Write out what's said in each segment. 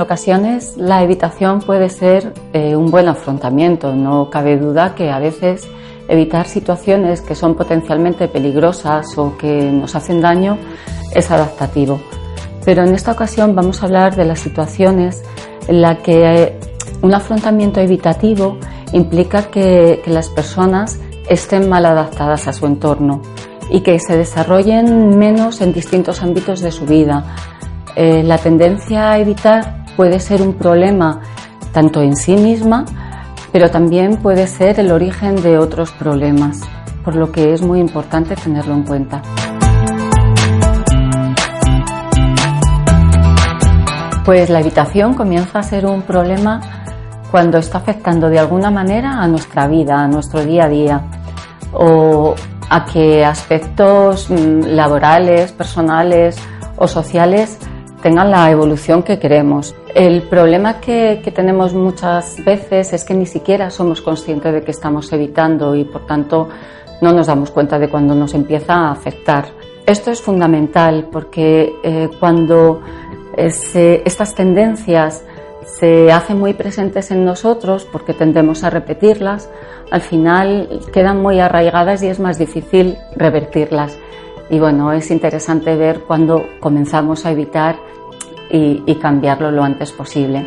En ocasiones la evitación puede ser eh, un buen afrontamiento. No cabe duda que a veces evitar situaciones que son potencialmente peligrosas o que nos hacen daño es adaptativo. Pero en esta ocasión vamos a hablar de las situaciones en las que eh, un afrontamiento evitativo implica que, las personas estén mal adaptadas a su entorno y que se desarrollen menos en distintos ámbitos de su vida. Eh, la tendencia a evitar puede ser un problema tanto en sí misma, pero también puede ser el origen de otros problemas, por lo que es muy importante tenerlo en cuenta. Pues la evitación comienza a ser un problema cuando está afectando de alguna manera a nuestra vida, a nuestro día a día, o a que aspectos mm, laborales, personales o sociales tengan la evolución que queremos. El problema que, tenemos muchas veces es que ni siquiera somos conscientes de que estamos evitando y por tanto no nos damos cuenta de cuando nos empieza a afectar. Esto es fundamental porque eh, cuando estas tendencias se hacen muy presentes en nosotros porque tendemos a repetirlas, al final quedan muy arraigadas y es más difícil revertirlas. Y bueno, es interesante ver cuando comenzamos a evitar y, cambiarlo lo antes posible.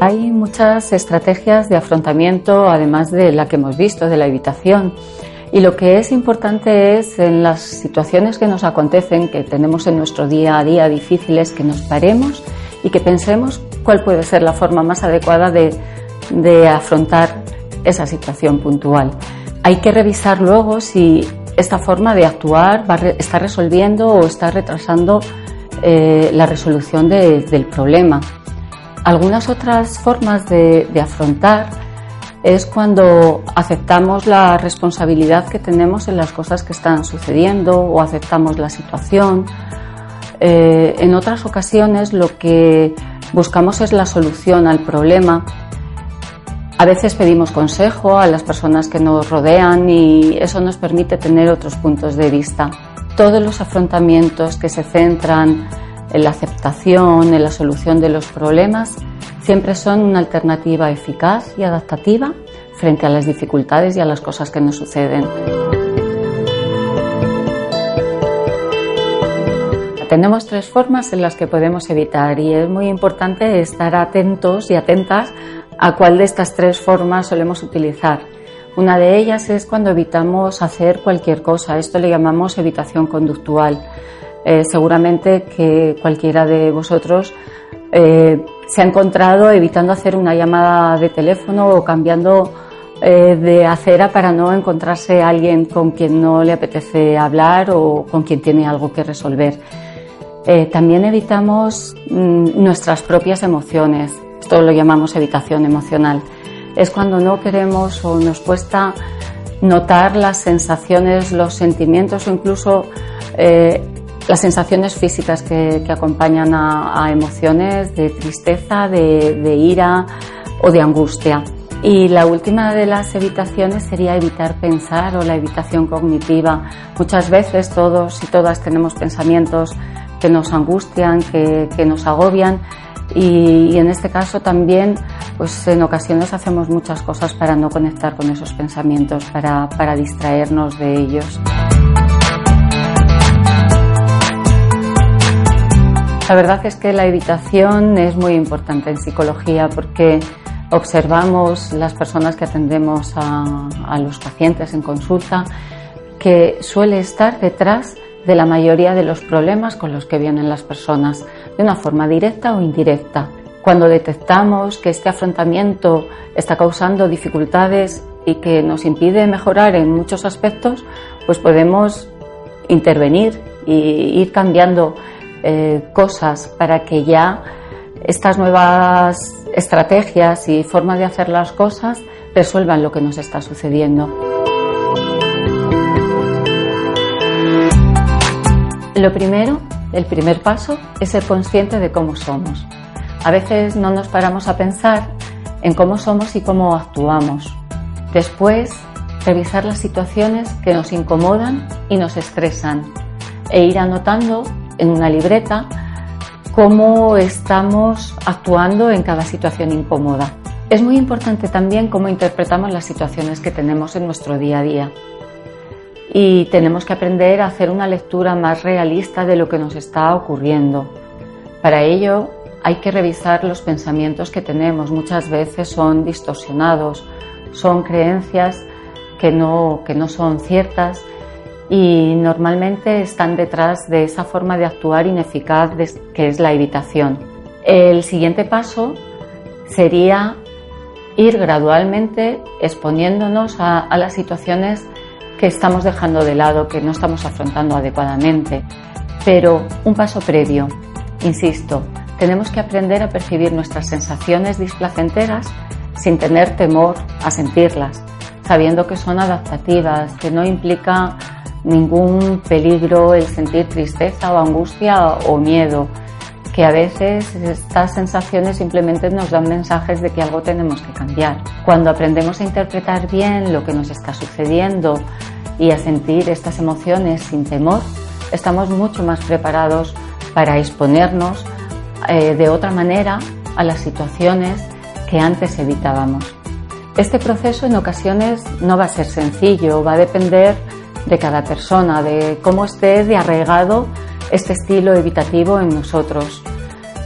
Hay muchas estrategias de afrontamiento, además de la que hemos visto, de la evitación. Y lo que es importante es en las situaciones que nos acontecen, que tenemos en nuestro día a día difíciles, que nos paremos y que pensemos cuál puede ser la forma más adecuada de, de afrontar esa situación puntual. Hay que revisar luego si esta forma de actuar está resolviendo o está retrasando eh, la resolución del problema. Algunas otras formas de, afrontar es cuando aceptamos la responsabilidad que tenemos en las cosas que están sucediendo o aceptamos la situación. Eh, en otras ocasiones lo que buscamos es la solución al problema a veces pedimos consejo a las personas que nos rodean y eso nos permite tener otros puntos de vista. Todos los afrontamientos que se centran en la aceptación, en la solución de los problemas, siempre son una alternativa eficaz y adaptativa frente a las dificultades y a las cosas que nos suceden. Tenemos tres formas en las que podemos evitar y es muy importante estar atentos y atentas a cuál de estas tres formas solemos utilizar. Una de ellas es cuando evitamos hacer cualquier cosa. Esto le llamamos evitación conductual. Eh, seguramente que cualquiera de vosotros eh, se ha encontrado evitando hacer una llamada de teléfono o cambiando eh, de acera para no encontrarse a alguien con quien no le apetece hablar o con quien tiene algo que resolver. también evitamos mm, nuestras propias emociones. Esto lo llamamos evitación emocional. Es cuando no queremos o nos cuesta notar las sensaciones, los sentimientos o incluso eh, las sensaciones físicas que, acompañan a, emociones de tristeza, de, ira o de angustia. Y la última de las evitaciones sería evitar pensar o la evitación cognitiva. Muchas veces todos y todas tenemos pensamientos que nos angustian, que, que nos agobian y, en este caso también, pues en ocasiones hacemos muchas cosas para no conectar con esos pensamientos, para, para distraernos de ellos. La verdad es que la evitación es muy importante en psicología porque observamos las personas que atendemos a, a, los pacientes en consulta que suele estar detrás de la mayoría de los problemas con los que vienen las personas, de una forma directa o indirecta. Cuando detectamos que este afrontamiento está causando dificultades y que nos impide mejorar en muchos aspectos, pues podemos intervenir y ir cambiando eh, cosas para que ya estas nuevas estrategias y formas de hacer las cosas resuelvan lo que nos está sucediendo. Lo primero, el primer paso, es ser consciente de cómo somos. A veces no nos paramos a pensar en cómo somos y cómo actuamos. Después, revisar las situaciones que nos incomodan y nos estresan e ir anotando en una libreta cómo estamos actuando en cada situación incómoda. Es muy importante también cómo interpretamos las situaciones que tenemos en nuestro día a día. Y tenemos que aprender a hacer una lectura más realista de lo que nos está ocurriendo. Para ello hay que revisar los pensamientos que tenemos. Muchas veces son distorsionados, son creencias que no, que no son ciertas y normalmente están detrás de esa forma de actuar ineficaz que es la evitación. El siguiente paso sería ir gradualmente exponiéndonos a, a las situaciones que estamos dejando de lado, que no estamos afrontando adecuadamente. Pero un paso previo, insisto, tenemos que aprender a percibir nuestras sensaciones displacenteras sin tener temor a sentirlas, sabiendo que son adaptativas, que no implica ningún peligro el sentir tristeza o angustia o miedo, que a veces estas sensaciones simplemente nos dan mensajes de que algo tenemos que cambiar. Cuando aprendemos a interpretar bien lo que nos está sucediendo y a sentir estas emociones sin temor, estamos mucho más preparados para exponernos eh, de otra manera a las situaciones que antes evitábamos. Este proceso en ocasiones no va a ser sencillo, va a depender de cada persona, de cómo esté de arraigado este estilo evitativo en nosotros.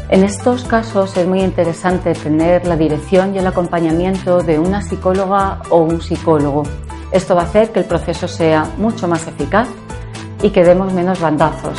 En estos casos es muy interesante tener la dirección y el acompañamiento de una psicóloga o un psicólogo. Esto va a hacer que el proceso sea mucho más eficaz y que demos menos bandazos.